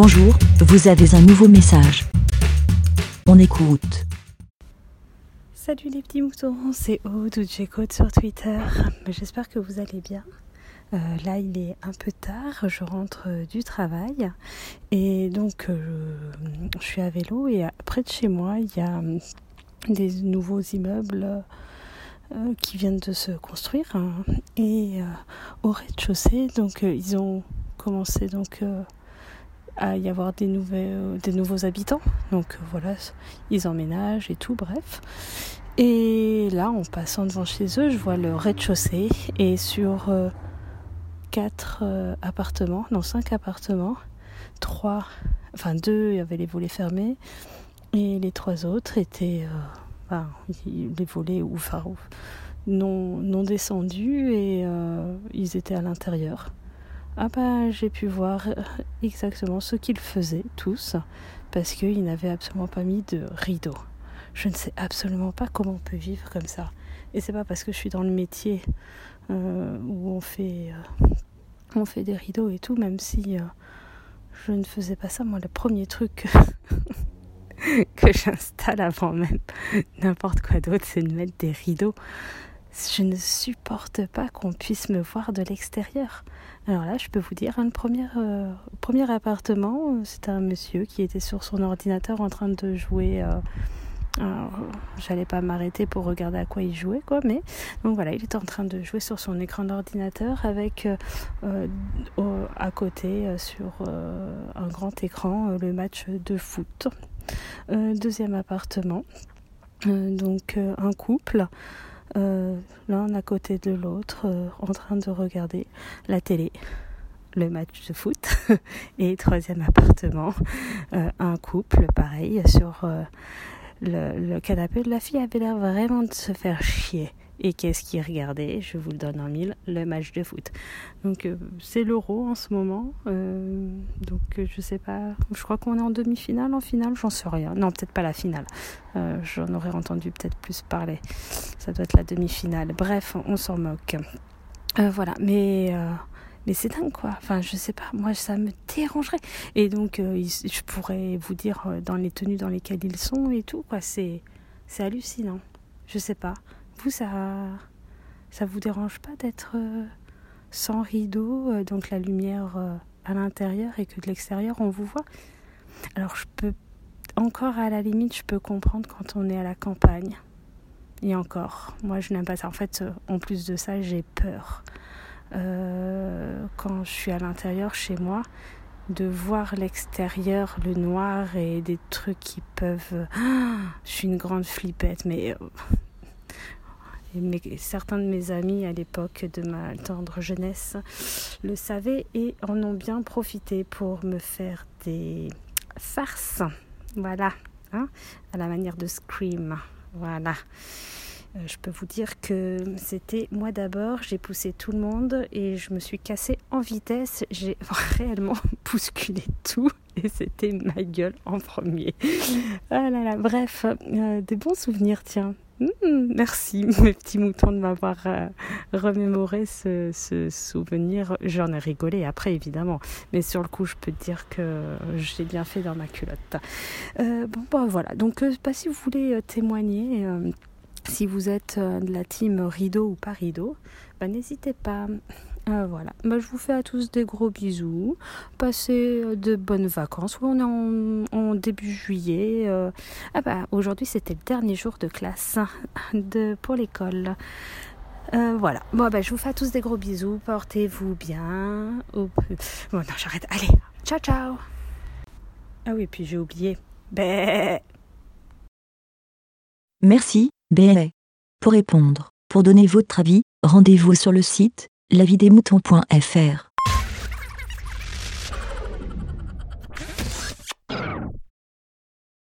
Bonjour, vous avez un nouveau message. On écoute. Salut les petits moutons, c'est Aude ou Jcode sur Twitter. J'espère que vous allez bien. Euh, là, il est un peu tard, je rentre euh, du travail et donc euh, je suis à vélo et près de chez moi, il y a des nouveaux immeubles qui viennent de se construire hein. et au rez-de-chaussée, donc ils ont commencé donc à y avoir des, nouvelles, des nouveaux habitants. Donc voilà, ils emménagent et tout, bref. Et là, en passant devant chez eux, je vois le rez-de-chaussée et sur euh, quatre euh, appartements, non cinq appartements, trois, enfin deux, il y avait les volets fermés et les trois autres étaient, euh, les volets ou enfin, non, non descendus et ils étaient à l'intérieur. Ah bah j'ai pu voir exactement ce qu'ils faisaient tous parce qu'ils n'avaient absolument pas mis de rideau. Je ne sais absolument pas comment on peut vivre comme ça. Et c'est pas parce que je suis dans le métier euh, où on fait, euh, on fait des rideaux et tout, même si euh, je ne faisais pas ça. Moi, le premier truc que j'installe avant même n'importe quoi d'autre, c'est de mettre des rideaux je ne supporte pas qu'on puisse me voir de l'extérieur. Alors là, je peux vous dire, un premier, euh, premier appartement, euh, c'était un monsieur qui était sur son ordinateur en train de jouer. Euh, j'allais pas m'arrêter pour regarder à quoi il jouait, quoi, mais donc voilà, il était en train de jouer sur son écran d'ordinateur avec à côté sur un grand écran le match de foot. deuxième appartement, donc un couple euh, l'un à côté de l'autre, euh, en train de regarder la télé, le match de foot. Et troisième appartement, euh, un couple, pareil, sur le, le, canapé. La fille avait l'air vraiment de se faire chier. Et qu'est-ce qu'il regardait Je vous le donne en mille, le match de foot. Donc euh, c'est l'euro en ce moment. Euh, donc euh, je sais pas, je crois qu'on est en demi-finale, en finale, j'en sais rien. Non, peut-être pas la finale. J'en aurais entendu peut-être plus parler. Ça doit être la demi-finale. Bref, on s'en moque. voilà, mais mais c'est dingue quoi. Enfin, je sais pas, moi ça me dérangerait. Et donc, je pourrais vous dire dans les tenues dans lesquelles ils sont et tout quoi. C'est c'est hallucinant. Je sais pas. Vous, ça, ça vous dérange pas d'être euh, sans rideau, euh, donc la lumière euh, à l'intérieur et que de l'extérieur on vous voit? Alors je peux encore à la limite, je peux comprendre quand on est à la campagne. Et encore, moi je n'aime pas ça. En fait, en plus de ça, j'ai peur. quand je suis à l'intérieur chez moi, de voir l'extérieur, le noir et des trucs qui peuvent... je suis une grande flippette, mais certains de mes amis à l'époque de ma tendre jeunesse le savaient et en ont bien profité pour me faire des farces. Voilà, hein, à la manière de Scream. Voilà. Euh, je peux vous dire que c'était moi d'abord, j'ai poussé tout le monde et je me suis cassée en vitesse. J'ai réellement bousculé tout et c'était ma gueule en premier. Ah là là, bref, euh, des bons souvenirs, tiens. Hmm, merci mes petits moutons de m'avoir euh, remémoré ce, souvenir. J'en ai rigolé après évidemment, mais sur le coup je peux te dire que j'ai bien fait dans ma culotte. Euh, bon bah, voilà, donc euh, pas si vous voulez témoigner, si vous êtes de la team rideau ou pas rideau, bah, n'hésitez pas. Euh, voilà, bah, je vous fais à tous des gros bisous. Passez euh, de bonnes vacances. On est en, début juillet. Euh. Ah bah aujourd'hui c'était le dernier jour de classe de, pour l'école. voilà. Bon bah je vous fais à tous des gros bisous. Portez-vous bien. Bon non j'arrête. Allez, ciao ciao. Ah oui puis j'ai oublié. Merci, Bé. Pour répondre, pour donner votre avis, rendez-vous sur le site lavidemouton.fr